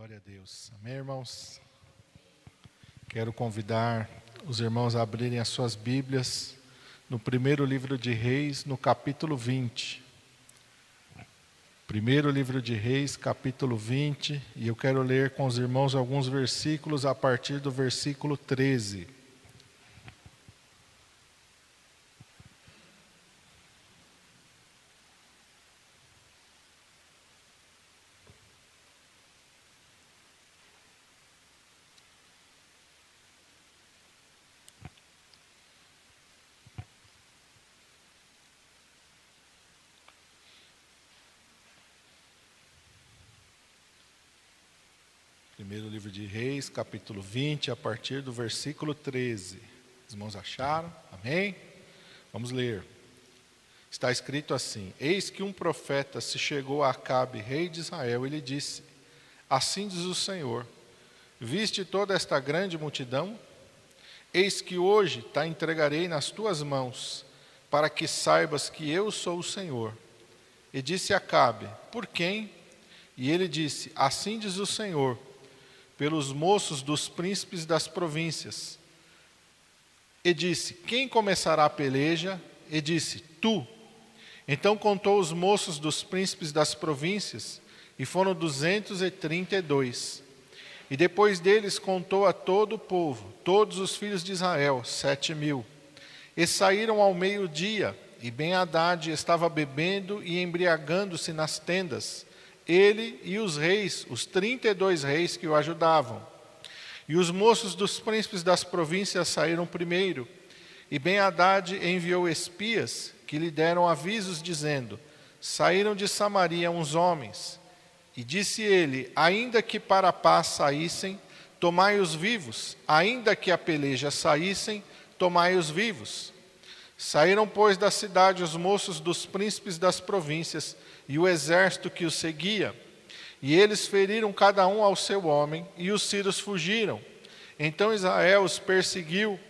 Glória a Deus. Amém, irmãos? Quero convidar os irmãos a abrirem as suas Bíblias no primeiro livro de Reis, no capítulo 20. Primeiro livro de Reis, capítulo 20, e eu quero ler com os irmãos alguns versículos a partir do versículo 13. Primeiro livro de Reis, capítulo 20, a partir do versículo 13. Os irmãos acharam? Amém? Vamos ler. Está escrito assim: Eis que um profeta se chegou a Acabe, rei de Israel, e lhe disse: Assim diz o Senhor: Viste toda esta grande multidão? Eis que hoje te entregarei nas tuas mãos, para que saibas que eu sou o Senhor. E disse Acabe: Por quem? E ele disse: Assim diz o Senhor: pelos moços dos príncipes das províncias. E disse: Quem começará a peleja? E disse: Tu. Então contou os moços dos príncipes das províncias, e foram duzentos e trinta e dois. E depois deles contou a todo o povo, todos os filhos de Israel, sete mil. E saíram ao meio-dia, e Ben Haddad estava bebendo e embriagando-se nas tendas ele e os reis, os 32 reis que o ajudavam. E os moços dos príncipes das províncias saíram primeiro. E Ben-Hadad enviou espias que lhe deram avisos, dizendo: Saíram de Samaria uns homens. E disse ele: Ainda que para a paz saíssem, tomai-os vivos, ainda que a peleja saíssem, tomai-os vivos. Saíram, pois, da cidade os moços dos príncipes das províncias e o exército que os seguia. E eles feriram cada um ao seu homem, e os sírios fugiram. Então Israel os perseguiu,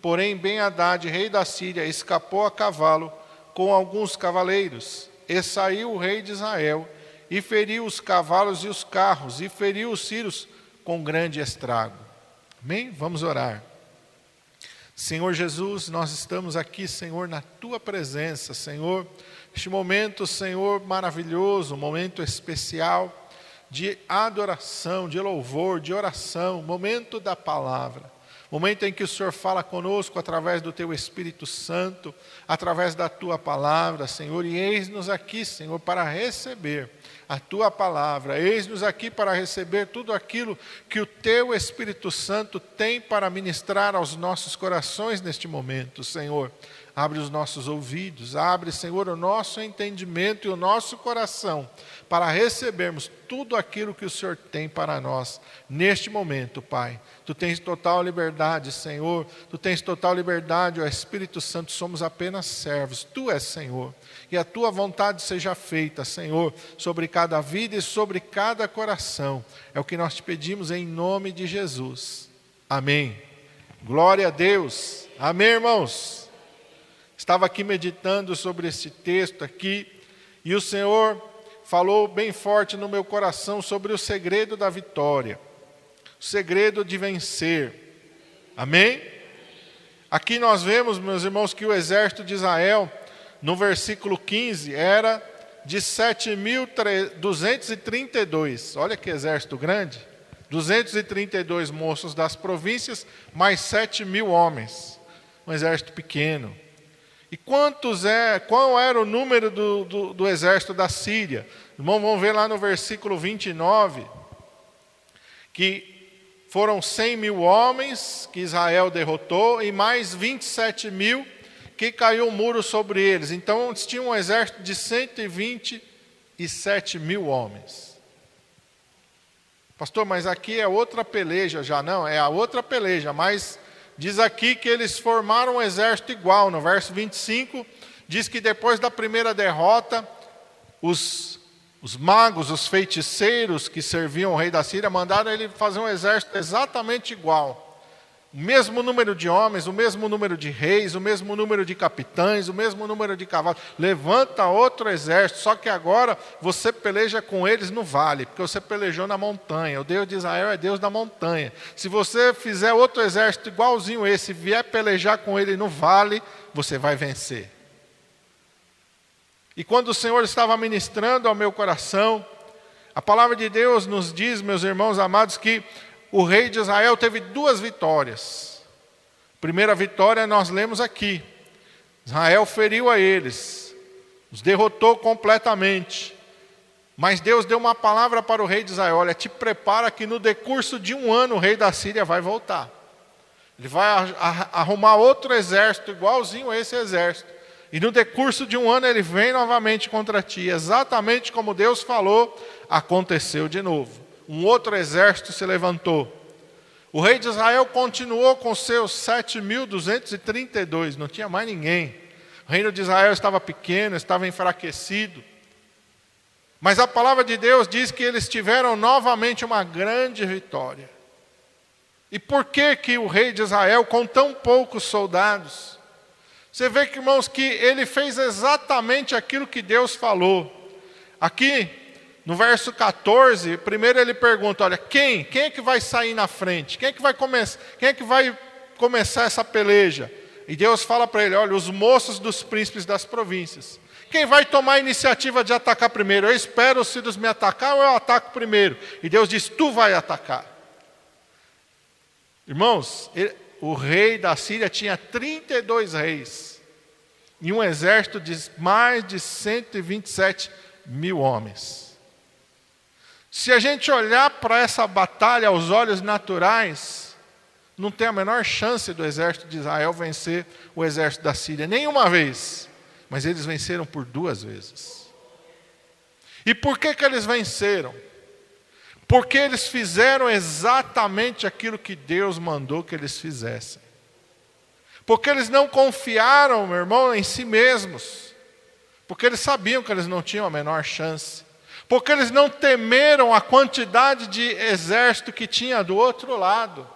porém Ben-Hadad, rei da Síria, escapou a cavalo com alguns cavaleiros. E saiu o rei de Israel, e feriu os cavalos e os carros, e feriu os sírios com grande estrago. Amém? Vamos orar. Senhor Jesus, nós estamos aqui, Senhor, na tua presença, Senhor este momento, Senhor, maravilhoso, momento especial de adoração, de louvor, de oração, momento da palavra. Momento em que o Senhor fala conosco através do teu Espírito Santo, através da tua palavra, Senhor, e eis-nos aqui, Senhor, para receber a tua palavra. Eis-nos aqui para receber tudo aquilo que o teu Espírito Santo tem para ministrar aos nossos corações neste momento, Senhor. Abre os nossos ouvidos, abre, Senhor, o nosso entendimento e o nosso coração para recebermos tudo aquilo que o Senhor tem para nós neste momento, Pai. Tu tens total liberdade, Senhor. Tu tens total liberdade, ó Espírito Santo. Somos apenas servos. Tu és Senhor. E a tua vontade seja feita, Senhor, sobre cada vida e sobre cada coração. É o que nós te pedimos em nome de Jesus. Amém. Glória a Deus. Amém, irmãos. Estava aqui meditando sobre esse texto aqui, e o Senhor falou bem forte no meu coração sobre o segredo da vitória, o segredo de vencer. Amém? Aqui nós vemos, meus irmãos, que o exército de Israel, no versículo 15, era de 7.232. Olha que exército grande. 232 moços das províncias, mais 7 mil homens. Um exército pequeno. E quantos é, qual era o número do, do, do exército da Síria? Irmão, vamos ver lá no versículo 29, que foram 100 mil homens que Israel derrotou e mais 27 mil que caiu um muro sobre eles. Então, tinham um exército de 127 mil homens. Pastor, mas aqui é outra peleja já. Não, é a outra peleja, mas Diz aqui que eles formaram um exército igual. No verso 25, diz que depois da primeira derrota, os, os magos, os feiticeiros que serviam o rei da Síria, mandaram ele fazer um exército exatamente igual. O mesmo número de homens, o mesmo número de reis, o mesmo número de capitães, o mesmo número de cavalos. Levanta outro exército, só que agora você peleja com eles no vale, porque você pelejou na montanha. O Deus de Israel é Deus da montanha. Se você fizer outro exército igualzinho esse, vier pelejar com ele no vale, você vai vencer. E quando o Senhor estava ministrando ao meu coração, a palavra de Deus nos diz, meus irmãos amados, que o rei de Israel teve duas vitórias. Primeira vitória nós lemos aqui. Israel feriu a eles, os derrotou completamente. Mas Deus deu uma palavra para o rei de Israel: olha, te prepara que no decurso de um ano o rei da Síria vai voltar. Ele vai arrumar outro exército igualzinho a esse exército. E no decurso de um ano ele vem novamente contra ti. Exatamente como Deus falou, aconteceu de novo um outro exército se levantou. O rei de Israel continuou com seus 7.232, não tinha mais ninguém. O reino de Israel estava pequeno, estava enfraquecido. Mas a palavra de Deus diz que eles tiveram novamente uma grande vitória. E por que que o rei de Israel, com tão poucos soldados, você vê que, irmãos, que ele fez exatamente aquilo que Deus falou. Aqui, no verso 14, primeiro ele pergunta: olha, quem? Quem é que vai sair na frente? Quem é que vai, quem é que vai começar essa peleja? E Deus fala para ele: olha, os moços dos príncipes das províncias. Quem vai tomar a iniciativa de atacar primeiro? Eu espero os filhos me atacar ou eu ataco primeiro? E Deus diz: Tu vai atacar. Irmãos, ele, o rei da Síria tinha 32 reis e um exército de mais de 127 mil homens. Se a gente olhar para essa batalha aos olhos naturais, não tem a menor chance do exército de Israel vencer o exército da Síria, nenhuma vez. Mas eles venceram por duas vezes. E por que, que eles venceram? Porque eles fizeram exatamente aquilo que Deus mandou que eles fizessem. Porque eles não confiaram, meu irmão, em si mesmos. Porque eles sabiam que eles não tinham a menor chance porque eles não temeram a quantidade de exército que tinha do outro lado.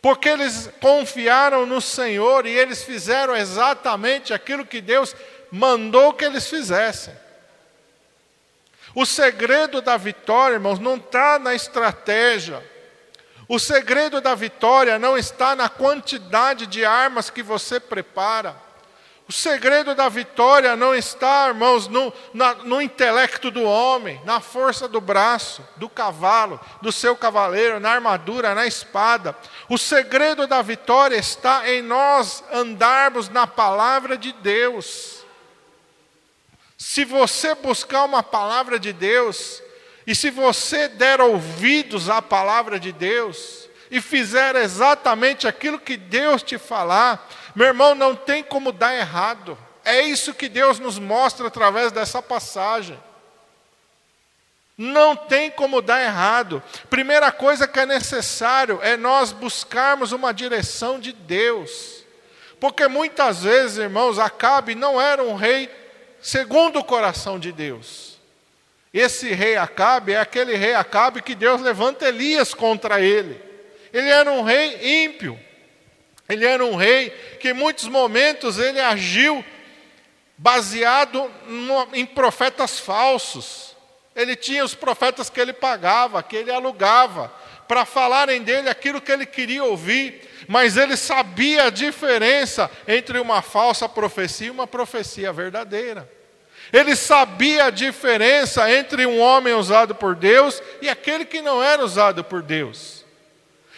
Porque eles confiaram no Senhor e eles fizeram exatamente aquilo que Deus mandou que eles fizessem. O segredo da vitória, irmãos, não está na estratégia. O segredo da vitória não está na quantidade de armas que você prepara. O segredo da vitória não está, irmãos, no, na, no intelecto do homem, na força do braço, do cavalo, do seu cavaleiro, na armadura, na espada. O segredo da vitória está em nós andarmos na palavra de Deus. Se você buscar uma palavra de Deus, e se você der ouvidos à palavra de Deus, e fizer exatamente aquilo que Deus te falar, meu irmão, não tem como dar errado. É isso que Deus nos mostra através dessa passagem. Não tem como dar errado. Primeira coisa que é necessário é nós buscarmos uma direção de Deus. Porque muitas vezes, irmãos, Acabe não era um rei segundo o coração de Deus. Esse rei Acabe é aquele rei Acabe que Deus levanta Elias contra ele. Ele era um rei ímpio. Ele era um rei que em muitos momentos ele agiu baseado em profetas falsos. Ele tinha os profetas que ele pagava, que ele alugava, para falarem dele aquilo que ele queria ouvir, mas ele sabia a diferença entre uma falsa profecia e uma profecia verdadeira. Ele sabia a diferença entre um homem usado por Deus e aquele que não era usado por Deus.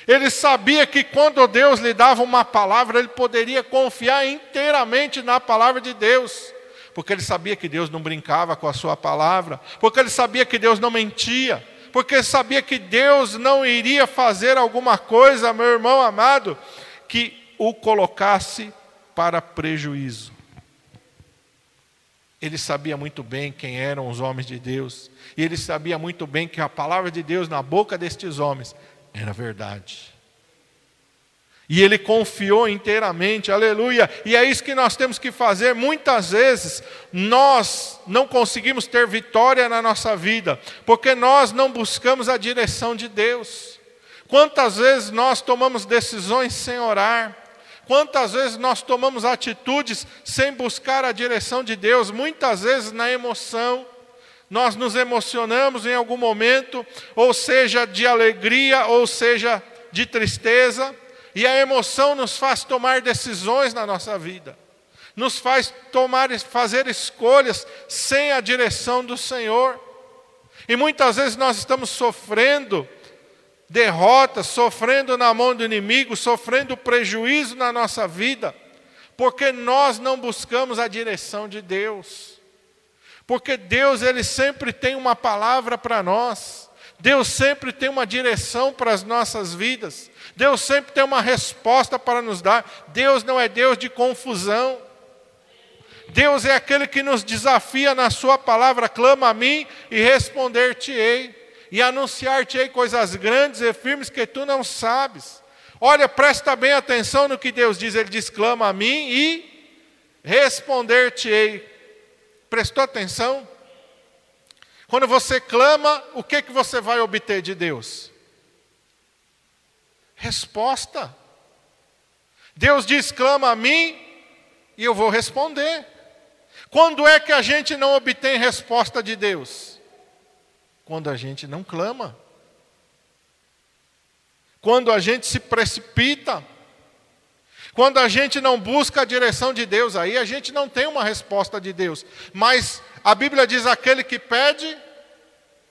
Ele sabia que quando Deus lhe dava uma palavra, ele poderia confiar inteiramente na palavra de Deus, porque ele sabia que Deus não brincava com a sua palavra, porque ele sabia que Deus não mentia, porque ele sabia que Deus não iria fazer alguma coisa, meu irmão amado, que o colocasse para prejuízo. Ele sabia muito bem quem eram os homens de Deus, e ele sabia muito bem que a palavra de Deus na boca destes homens era verdade. E ele confiou inteiramente, aleluia. E é isso que nós temos que fazer. Muitas vezes nós não conseguimos ter vitória na nossa vida, porque nós não buscamos a direção de Deus. Quantas vezes nós tomamos decisões sem orar? Quantas vezes nós tomamos atitudes sem buscar a direção de Deus? Muitas vezes na emoção. Nós nos emocionamos em algum momento, ou seja, de alegria, ou seja, de tristeza, e a emoção nos faz tomar decisões na nossa vida. Nos faz tomar fazer escolhas sem a direção do Senhor. E muitas vezes nós estamos sofrendo derrotas, sofrendo na mão do inimigo, sofrendo prejuízo na nossa vida, porque nós não buscamos a direção de Deus. Porque Deus, Ele sempre tem uma palavra para nós, Deus sempre tem uma direção para as nossas vidas, Deus sempre tem uma resposta para nos dar. Deus não é Deus de confusão. Deus é aquele que nos desafia na Sua palavra: clama a mim e responder-te-ei e anunciar-te-ei coisas grandes e firmes que tu não sabes. Olha, presta bem atenção no que Deus diz. Ele diz: clama a mim e responder-te-ei. Prestou atenção? Quando você clama, o que, que você vai obter de Deus? Resposta. Deus diz: clama a mim e eu vou responder. Quando é que a gente não obtém resposta de Deus? Quando a gente não clama. Quando a gente se precipita. Quando a gente não busca a direção de Deus, aí a gente não tem uma resposta de Deus. Mas a Bíblia diz: aquele que pede,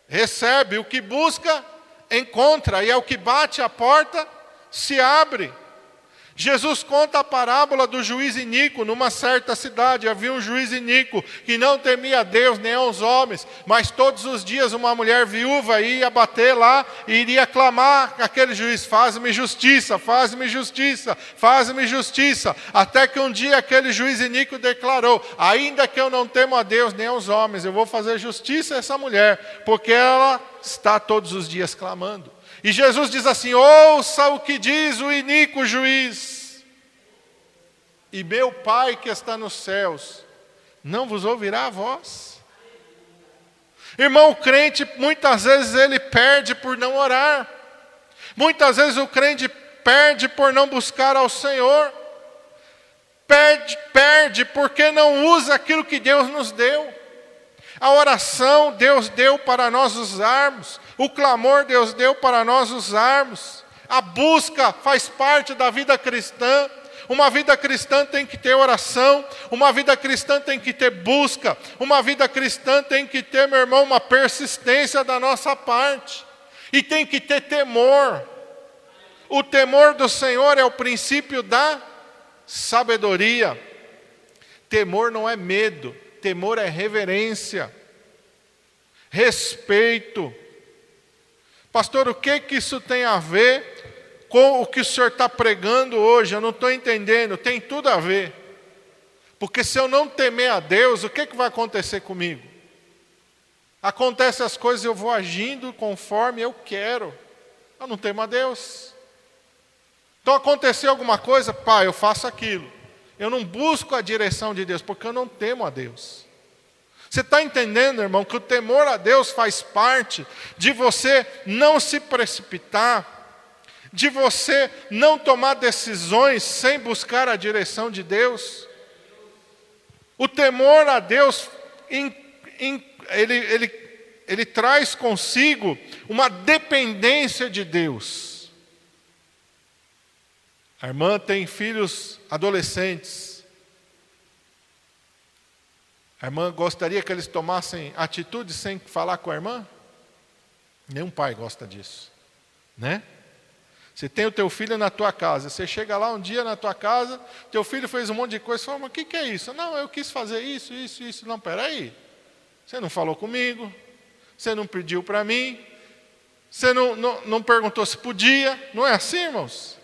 recebe, o que busca, encontra, e é o que bate a porta, se abre. Jesus conta a parábola do juiz Inico. Numa certa cidade havia um juiz Inico que não temia a Deus nem aos homens, mas todos os dias uma mulher viúva ia bater lá e iria clamar aquele juiz: Faz-me justiça, faz-me justiça, faz-me justiça. Até que um dia aquele juiz Inico declarou: Ainda que eu não temo a Deus nem aos homens, eu vou fazer justiça a essa mulher, porque ela está todos os dias clamando. E Jesus diz assim: ouça o que diz o iníquo juiz, e meu Pai que está nos céus, não vos ouvirá a voz. Irmão, o crente muitas vezes ele perde por não orar, muitas vezes o crente perde por não buscar ao Senhor, perde, perde porque não usa aquilo que Deus nos deu. A oração Deus deu para nós usarmos, o clamor Deus deu para nós usarmos. A busca faz parte da vida cristã. Uma vida cristã tem que ter oração, uma vida cristã tem que ter busca, uma vida cristã tem que ter, meu irmão, uma persistência da nossa parte, e tem que ter temor. O temor do Senhor é o princípio da sabedoria. Temor não é medo, temor é reverência, respeito. Pastor, o que, que isso tem a ver com o que o senhor está pregando hoje? Eu não estou entendendo. Tem tudo a ver. Porque se eu não temer a Deus, o que, que vai acontecer comigo? Acontece as coisas, eu vou agindo conforme eu quero. Eu não temo a Deus. Então aconteceu alguma coisa, pai, eu faço aquilo. Eu não busco a direção de Deus, porque eu não temo a Deus. Você está entendendo, irmão, que o temor a Deus faz parte de você não se precipitar, de você não tomar decisões sem buscar a direção de Deus? O temor a Deus, ele, ele, ele traz consigo uma dependência de Deus. A irmã tem filhos adolescentes. A irmã gostaria que eles tomassem atitude sem falar com a irmã? Nenhum pai gosta disso, né? Você tem o teu filho na tua casa, você chega lá um dia na tua casa, teu filho fez um monte de coisa, você fala, mas o que, que é isso? Não, eu quis fazer isso, isso, isso. Não, peraí. Você não falou comigo, você não pediu para mim, você não, não, não perguntou se podia, não é assim, irmãos?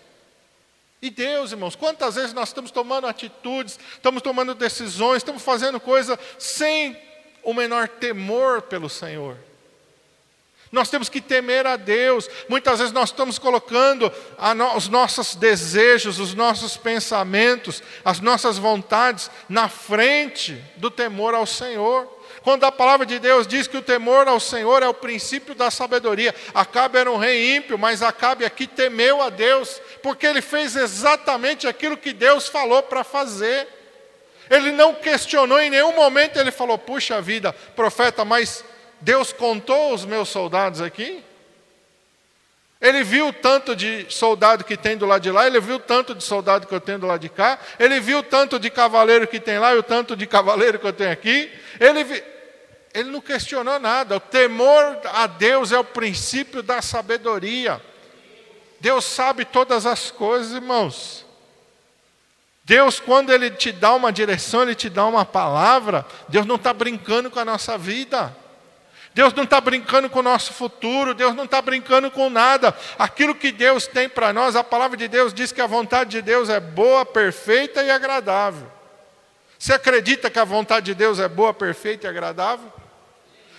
E Deus, irmãos, quantas vezes nós estamos tomando atitudes, estamos tomando decisões, estamos fazendo coisas sem o menor temor pelo Senhor, Nós temos que temer a Deus. Muitas vezes nós estamos colocando no, os nossos desejos, os nossos pensamentos, as nossas vontades na frente do temor ao Senhor. Quando a palavra de Deus diz que o temor ao Senhor é o princípio da sabedoria. Acabe era um rei ímpio, mas Acabe aqui temeu a Deus, porque ele fez exatamente aquilo que Deus falou para fazer. Ele não questionou em nenhum momento, ele falou: Puxa vida, profeta, mas Deus contou os meus soldados aqui? Ele viu o tanto de soldado que tem do lado de lá, ele viu o tanto de soldado que eu tenho do lado de cá, ele viu o tanto de cavaleiro que tem lá e o tanto de cavaleiro que eu tenho aqui. Ele, vi... ele não questionou nada. O temor a Deus é o princípio da sabedoria. Deus sabe todas as coisas, irmãos. Deus, quando Ele te dá uma direção, Ele te dá uma palavra, Deus não está brincando com a nossa vida. Deus não está brincando com o nosso futuro, Deus não está brincando com nada. Aquilo que Deus tem para nós, a palavra de Deus diz que a vontade de Deus é boa, perfeita e agradável. Você acredita que a vontade de Deus é boa, perfeita e agradável?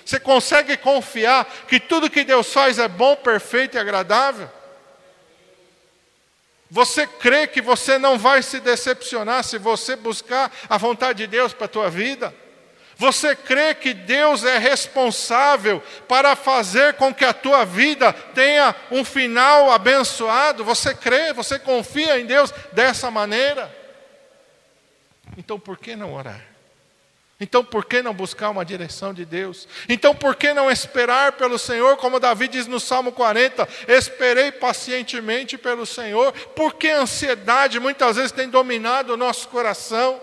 Você consegue confiar que tudo que Deus faz é bom, perfeito e agradável? Você crê que você não vai se decepcionar se você buscar a vontade de Deus para a tua vida? Você crê que Deus é responsável para fazer com que a tua vida tenha um final abençoado? Você crê, você confia em Deus dessa maneira? Então por que não orar? Então por que não buscar uma direção de Deus? Então por que não esperar pelo Senhor, como Davi diz no Salmo 40: Esperei pacientemente pelo Senhor. Por que a ansiedade muitas vezes tem dominado o nosso coração?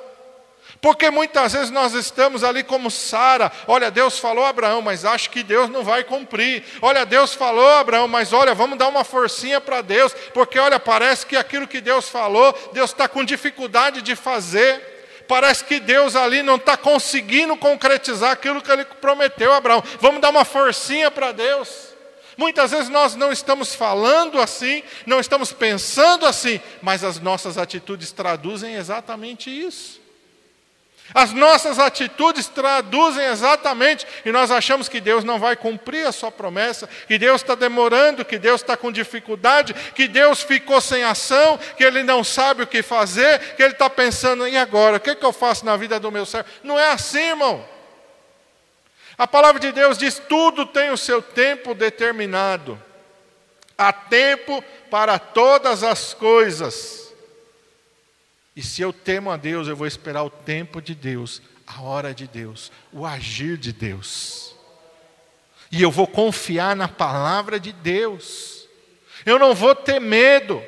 Porque muitas vezes nós estamos ali como Sara, olha, Deus falou a Abraão, mas acho que Deus não vai cumprir. Olha, Deus falou a Abraão, mas olha, vamos dar uma forcinha para Deus, porque olha, parece que aquilo que Deus falou, Deus está com dificuldade de fazer. Parece que Deus ali não está conseguindo concretizar aquilo que ele prometeu a Abraão. Vamos dar uma forcinha para Deus. Muitas vezes nós não estamos falando assim, não estamos pensando assim, mas as nossas atitudes traduzem exatamente isso. As nossas atitudes traduzem exatamente, e nós achamos que Deus não vai cumprir a sua promessa, que Deus está demorando, que Deus está com dificuldade, que Deus ficou sem ação, que Ele não sabe o que fazer, que Ele está pensando, e agora? O que, é que eu faço na vida do meu servo? Não é assim, irmão. A palavra de Deus diz: tudo tem o seu tempo determinado, há tempo para todas as coisas. E se eu temo a Deus, eu vou esperar o tempo de Deus, a hora de Deus, o agir de Deus. E eu vou confiar na palavra de Deus. Eu não vou ter medo.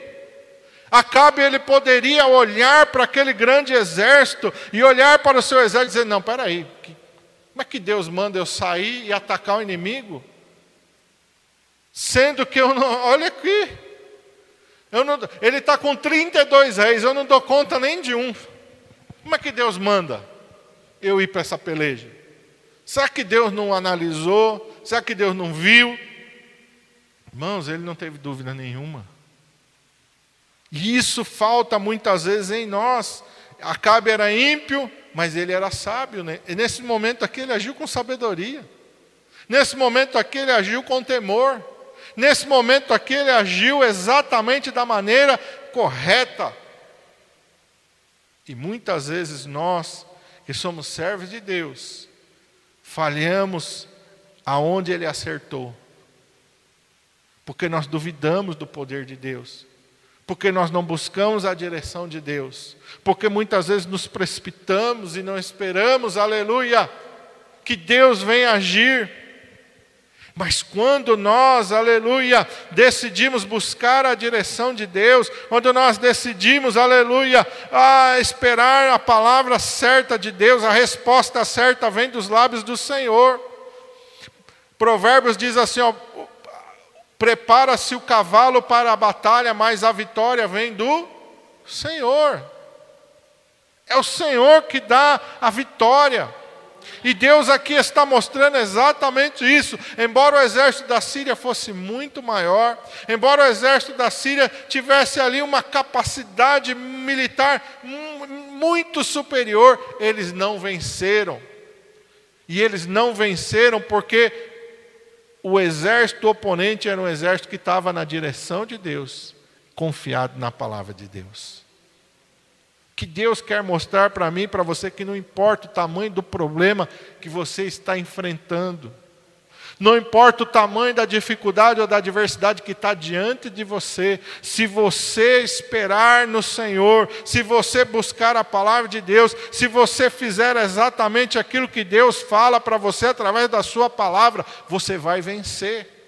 Acabe ele poderia olhar para aquele grande exército e olhar para o seu exército e dizer: Não, peraí, como é que Deus manda eu sair e atacar o inimigo? Sendo que eu não. Olha aqui, não, ele está com 32 reis, eu não dou conta nem de um. Como é que Deus manda eu ir para essa peleja? Será que Deus não analisou? Será que Deus não viu? Irmãos, ele não teve dúvida nenhuma. E isso falta muitas vezes em nós. Acabe era ímpio, mas ele era sábio. Né? E nesse momento aqui ele agiu com sabedoria. Nesse momento aqui ele agiu com temor. Nesse momento aqui, ele agiu exatamente da maneira correta. E muitas vezes nós, que somos servos de Deus, falhamos aonde ele acertou. Porque nós duvidamos do poder de Deus. Porque nós não buscamos a direção de Deus. Porque muitas vezes nos precipitamos e não esperamos, aleluia, que Deus venha agir. Mas quando nós, aleluia, decidimos buscar a direção de Deus, quando nós decidimos, aleluia, a esperar a palavra certa de Deus, a resposta certa vem dos lábios do Senhor. Provérbios diz assim: prepara-se o cavalo para a batalha, mas a vitória vem do Senhor. É o Senhor que dá a vitória. E Deus aqui está mostrando exatamente isso. Embora o exército da Síria fosse muito maior, embora o exército da Síria tivesse ali uma capacidade militar muito superior, eles não venceram. E eles não venceram porque o exército oponente era um exército que estava na direção de Deus, confiado na palavra de Deus. Que Deus quer mostrar para mim para você que não importa o tamanho do problema que você está enfrentando, não importa o tamanho da dificuldade ou da adversidade que está diante de você, se você esperar no Senhor, se você buscar a palavra de Deus, se você fizer exatamente aquilo que Deus fala para você através da Sua palavra, você vai vencer.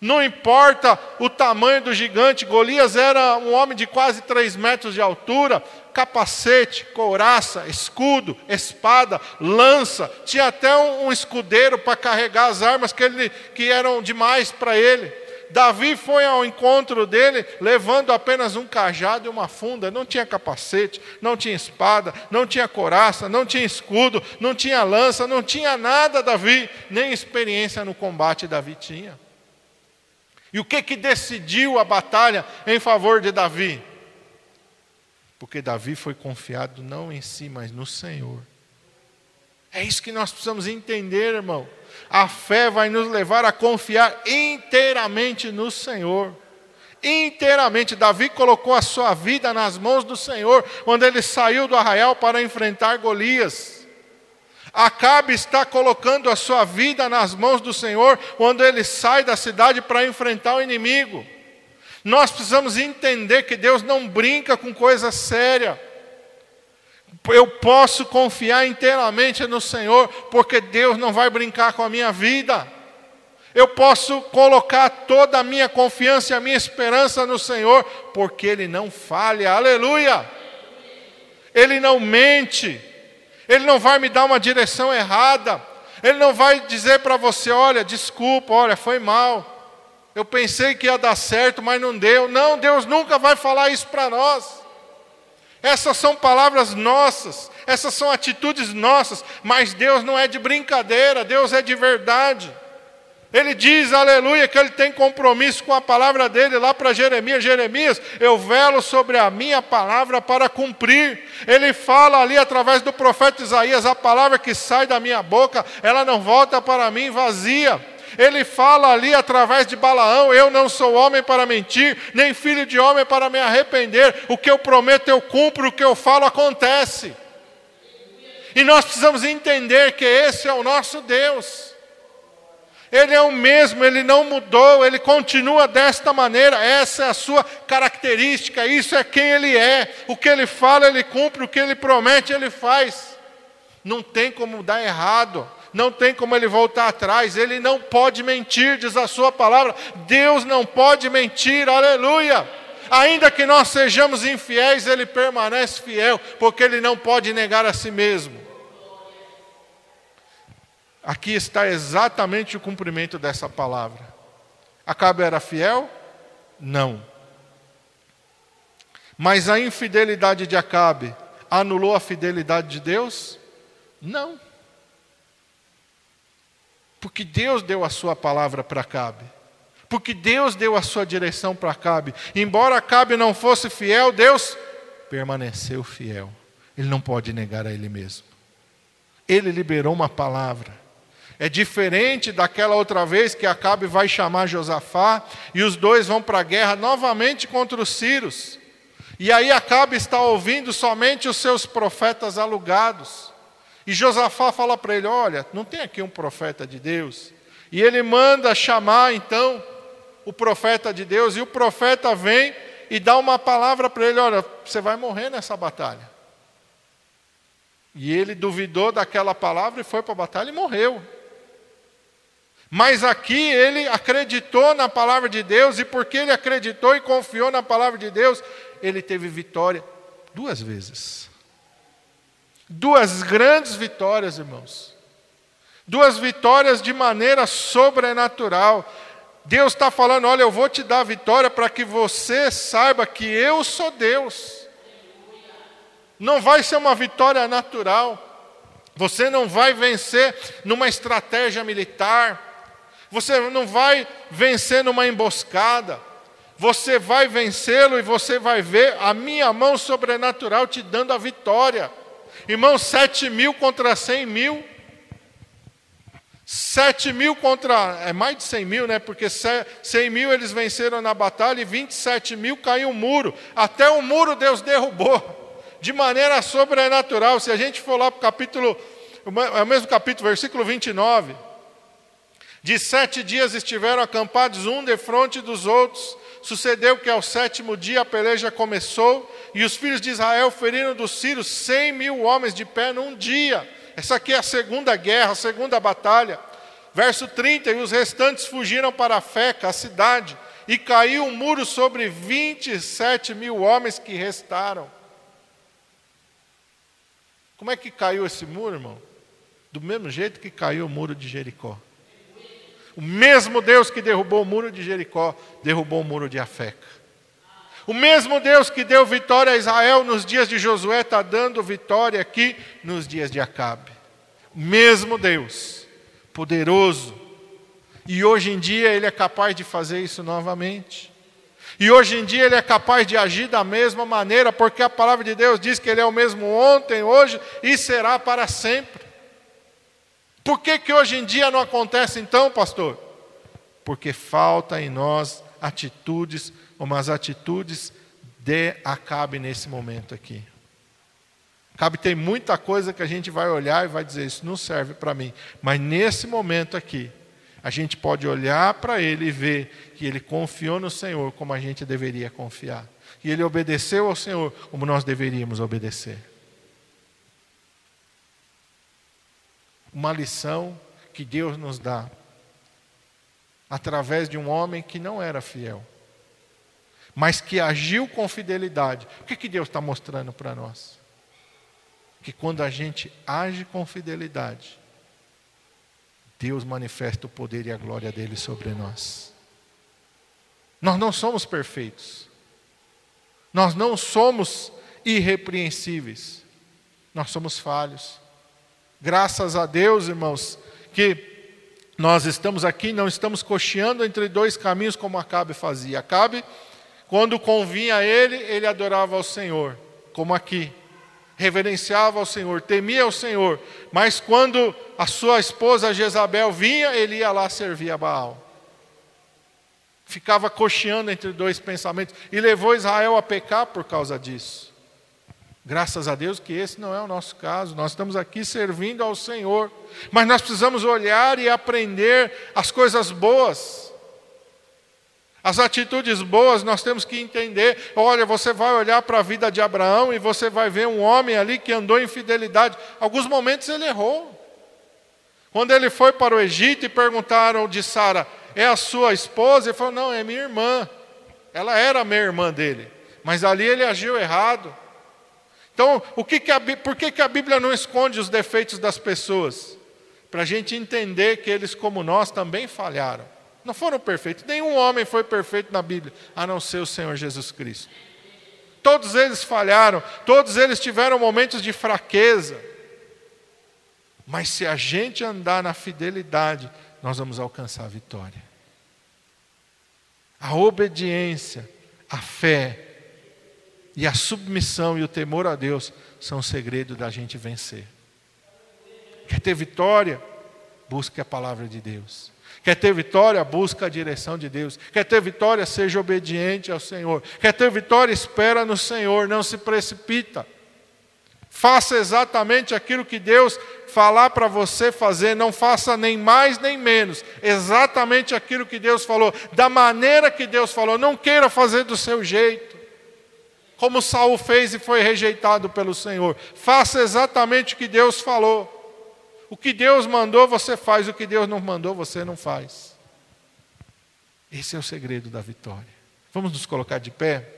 Não importa o tamanho do gigante, Golias era um homem de quase três metros de altura, capacete, couraça, escudo, espada, lança, tinha até um, um escudeiro para carregar as armas que, ele, que eram demais para ele. Davi foi ao encontro dele levando apenas um cajado e uma funda, não tinha capacete, não tinha espada, não tinha coraça, não tinha escudo, não tinha lança, não tinha nada, Davi, nem experiência no combate Davi tinha. E o que que decidiu a batalha em favor de Davi? Porque Davi foi confiado não em si, mas no Senhor. É isso que nós precisamos entender, irmão. A fé vai nos levar a confiar inteiramente no Senhor. Inteiramente, Davi colocou a sua vida nas mãos do Senhor quando ele saiu do arraial para enfrentar Golias. Acabe está colocando a sua vida nas mãos do Senhor quando ele sai da cidade para enfrentar o inimigo. Nós precisamos entender que Deus não brinca com coisa séria. Eu posso confiar inteiramente no Senhor, porque Deus não vai brincar com a minha vida. Eu posso colocar toda a minha confiança e a minha esperança no Senhor, porque Ele não falha, aleluia. Ele não mente, Ele não vai me dar uma direção errada, Ele não vai dizer para você: olha, desculpa, olha, foi mal. Eu pensei que ia dar certo, mas não deu. Não, Deus nunca vai falar isso para nós. Essas são palavras nossas, essas são atitudes nossas, mas Deus não é de brincadeira, Deus é de verdade. Ele diz, aleluia, que ele tem compromisso com a palavra dele lá para Jeremias: Jeremias, eu velo sobre a minha palavra para cumprir. Ele fala ali através do profeta Isaías: a palavra que sai da minha boca, ela não volta para mim vazia ele fala ali através de Balaão: Eu não sou homem para mentir, nem filho de homem para me arrepender. O que eu prometo eu cumpro, o que eu falo acontece. E nós precisamos entender que esse é o nosso Deus. Ele é o mesmo, ele não mudou, ele continua desta maneira, essa é a sua característica, isso é quem ele é. O que ele fala, ele cumpre, o que ele promete, ele faz. Não tem como dar errado não tem como ele voltar atrás, ele não pode mentir, diz a sua palavra. Deus não pode mentir, aleluia. Ainda que nós sejamos infiéis, ele permanece fiel, porque ele não pode negar a si mesmo. Aqui está exatamente o cumprimento dessa palavra. Acabe era fiel? Não. Mas a infidelidade de Acabe anulou a fidelidade de Deus? Não. Porque Deus deu a sua palavra para Cabe. Porque Deus deu a sua direção para Cabe. Embora Cabe não fosse fiel, Deus permaneceu fiel. Ele não pode negar a ele mesmo. Ele liberou uma palavra. É diferente daquela outra vez que Acabe vai chamar Josafá e os dois vão para a guerra novamente contra os sírios. E aí Acabe está ouvindo somente os seus profetas alugados. E Josafá fala para ele: Olha, não tem aqui um profeta de Deus. E ele manda chamar então o profeta de Deus, e o profeta vem e dá uma palavra para ele: Olha, você vai morrer nessa batalha. E ele duvidou daquela palavra e foi para a batalha e morreu. Mas aqui ele acreditou na palavra de Deus, e porque ele acreditou e confiou na palavra de Deus, ele teve vitória duas vezes. Duas grandes vitórias, irmãos. Duas vitórias de maneira sobrenatural. Deus está falando: olha, eu vou te dar vitória para que você saiba que eu sou Deus. Não vai ser uma vitória natural. Você não vai vencer numa estratégia militar. Você não vai vencer numa emboscada. Você vai vencê-lo e você vai ver a minha mão sobrenatural te dando a vitória. Irmãos, sete mil contra cem mil. Sete mil contra, é mais de cem mil, né? Porque cem mil eles venceram na batalha e 27 mil caiu o um muro. Até o muro Deus derrubou, de maneira sobrenatural. Se a gente for lá para o capítulo, é o mesmo capítulo, versículo 29. De sete dias estiveram acampados um de frente dos outros. Sucedeu que ao sétimo dia a peleja começou, e os filhos de Israel feriram dos sírios cem mil homens de pé num dia. Essa aqui é a segunda guerra, a segunda batalha. Verso 30: E os restantes fugiram para a Feca, a cidade, e caiu um muro sobre 27 mil homens que restaram. Como é que caiu esse muro, irmão? Do mesmo jeito que caiu o muro de Jericó. O mesmo Deus que derrubou o muro de Jericó, derrubou o muro de Afeca. O mesmo Deus que deu vitória a Israel nos dias de Josué está dando vitória aqui nos dias de Acabe. O mesmo Deus, poderoso. E hoje em dia ele é capaz de fazer isso novamente. E hoje em dia ele é capaz de agir da mesma maneira, porque a palavra de Deus diz que ele é o mesmo ontem, hoje e será para sempre. Por que, que hoje em dia não acontece então, pastor? Porque falta em nós atitudes umas atitudes de Acabe nesse momento aqui. Acabe tem muita coisa que a gente vai olhar e vai dizer: Isso não serve para mim. Mas nesse momento aqui, a gente pode olhar para ele e ver que ele confiou no Senhor como a gente deveria confiar. E ele obedeceu ao Senhor como nós deveríamos obedecer. Uma lição que Deus nos dá através de um homem que não era fiel mas que agiu com fidelidade. O que, que Deus está mostrando para nós? Que quando a gente age com fidelidade, Deus manifesta o poder e a glória dele sobre nós. Nós não somos perfeitos. Nós não somos irrepreensíveis. Nós somos falhos. Graças a Deus, irmãos, que nós estamos aqui, não estamos cocheando entre dois caminhos como Acabe fazia. Acabe quando convinha a ele, ele adorava ao Senhor, como aqui. Reverenciava ao Senhor, temia ao Senhor. Mas quando a sua esposa Jezabel vinha, ele ia lá servir a Baal. Ficava cocheando entre dois pensamentos. E levou Israel a pecar por causa disso. Graças a Deus que esse não é o nosso caso. Nós estamos aqui servindo ao Senhor. Mas nós precisamos olhar e aprender as coisas boas as atitudes boas nós temos que entender. Olha, você vai olhar para a vida de Abraão e você vai ver um homem ali que andou em fidelidade. Alguns momentos ele errou. Quando ele foi para o Egito e perguntaram de Sara, é a sua esposa? Ele falou, não, é minha irmã. Ela era a minha irmã dele. Mas ali ele agiu errado. Então, o que que a, por que, que a Bíblia não esconde os defeitos das pessoas? Para a gente entender que eles, como nós, também falharam. Não foram perfeitos. Nenhum homem foi perfeito na Bíblia, a não ser o Senhor Jesus Cristo. Todos eles falharam, todos eles tiveram momentos de fraqueza. Mas se a gente andar na fidelidade, nós vamos alcançar a vitória. A obediência, a fé e a submissão e o temor a Deus são o segredo da gente vencer. Quer ter vitória? Busque a palavra de Deus. Quer ter vitória? Busca a direção de Deus. Quer ter vitória? Seja obediente ao Senhor. Quer ter vitória? Espera no Senhor, não se precipita. Faça exatamente aquilo que Deus falar para você fazer, não faça nem mais nem menos, exatamente aquilo que Deus falou, da maneira que Deus falou, não queira fazer do seu jeito. Como Saul fez e foi rejeitado pelo Senhor. Faça exatamente o que Deus falou. O que Deus mandou, você faz, o que Deus não mandou, você não faz. Esse é o segredo da vitória. Vamos nos colocar de pé?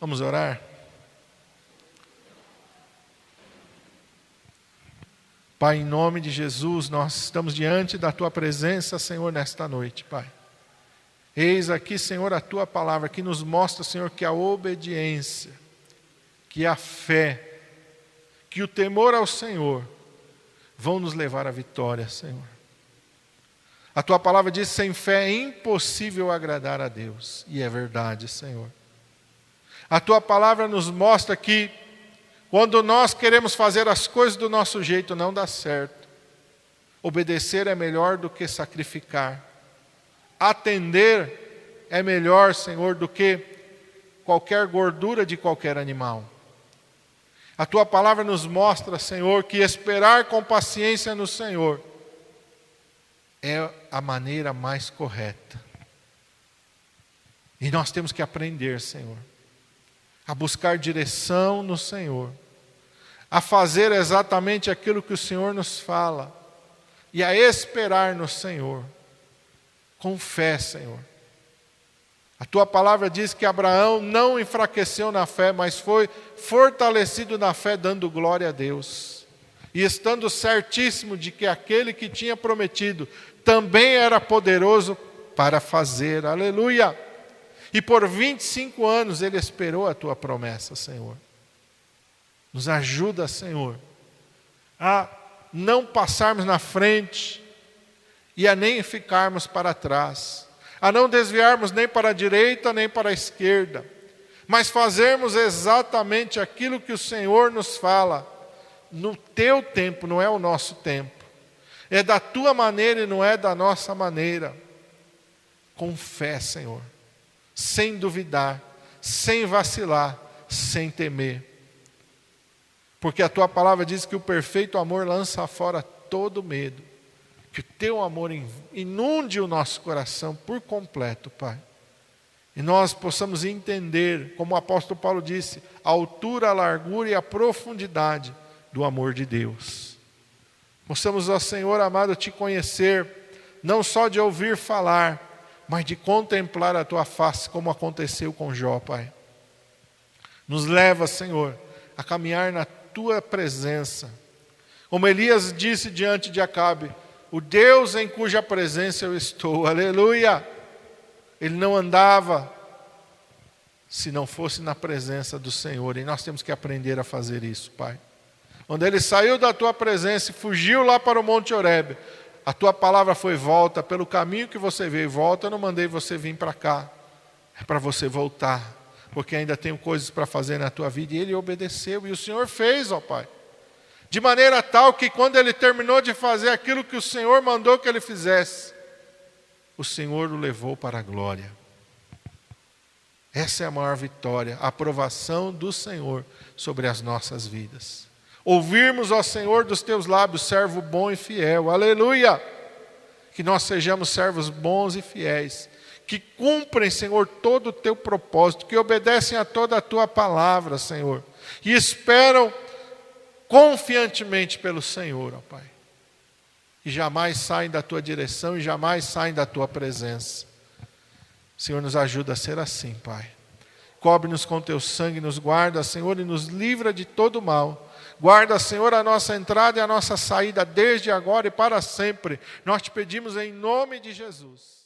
Vamos orar? Pai, em nome de Jesus, nós estamos diante da tua presença, Senhor, nesta noite, Pai. Eis aqui, Senhor, a tua palavra que nos mostra, Senhor, que a obediência, que a fé, que o temor ao Senhor vão nos levar à vitória, Senhor. A tua palavra diz: sem fé é impossível agradar a Deus, e é verdade, Senhor. A tua palavra nos mostra que, quando nós queremos fazer as coisas do nosso jeito, não dá certo. Obedecer é melhor do que sacrificar. Atender é melhor, Senhor, do que qualquer gordura de qualquer animal. A tua palavra nos mostra, Senhor, que esperar com paciência no Senhor é a maneira mais correta. E nós temos que aprender, Senhor, a buscar direção no Senhor, a fazer exatamente aquilo que o Senhor nos fala e a esperar no Senhor, com fé, Senhor. A tua palavra diz que Abraão não enfraqueceu na fé, mas foi fortalecido na fé, dando glória a Deus. E estando certíssimo de que aquele que tinha prometido também era poderoso para fazer. Aleluia! E por 25 anos ele esperou a tua promessa, Senhor. Nos ajuda, Senhor, a não passarmos na frente e a nem ficarmos para trás, a não desviarmos nem para a direita nem para a esquerda, mas fazermos exatamente aquilo que o Senhor nos fala, no teu tempo, não é o nosso tempo, é da tua maneira e não é da nossa maneira. Com fé, Senhor sem duvidar, sem vacilar, sem temer. Porque a tua palavra diz que o perfeito amor lança fora todo medo. Que o teu amor inunde o nosso coração por completo, Pai. E nós possamos entender, como o apóstolo Paulo disse, a altura, a largura e a profundidade do amor de Deus. Possamos, ó Senhor amado, te conhecer, não só de ouvir falar, mas de contemplar a tua face, como aconteceu com Jó, Pai. Nos leva, Senhor, a caminhar na tua presença. Como Elias disse diante de Acabe: O Deus em cuja presença eu estou, aleluia. Ele não andava se não fosse na presença do Senhor, e nós temos que aprender a fazer isso, Pai. Quando ele saiu da tua presença e fugiu lá para o Monte Horebe, a tua palavra foi volta pelo caminho que você veio, volta, eu não mandei você vir para cá. É para você voltar, porque ainda tenho coisas para fazer na tua vida. E ele obedeceu, e o Senhor fez, ó Pai. De maneira tal que quando ele terminou de fazer aquilo que o Senhor mandou que ele fizesse, o Senhor o levou para a glória. Essa é a maior vitória, a aprovação do Senhor sobre as nossas vidas. Ouvirmos, ó Senhor, dos teus lábios, servo bom e fiel. Aleluia! Que nós sejamos servos bons e fiéis, que cumprem, Senhor, todo o teu propósito, que obedecem a toda a tua palavra, Senhor, e esperam confiantemente pelo Senhor, ó Pai. E jamais saem da tua direção e jamais saem da tua presença. Senhor, nos ajuda a ser assim, Pai. Cobre-nos com teu sangue, nos guarda, Senhor, e nos livra de todo mal Guarda, Senhor, a nossa entrada e a nossa saída desde agora e para sempre. Nós te pedimos em nome de Jesus.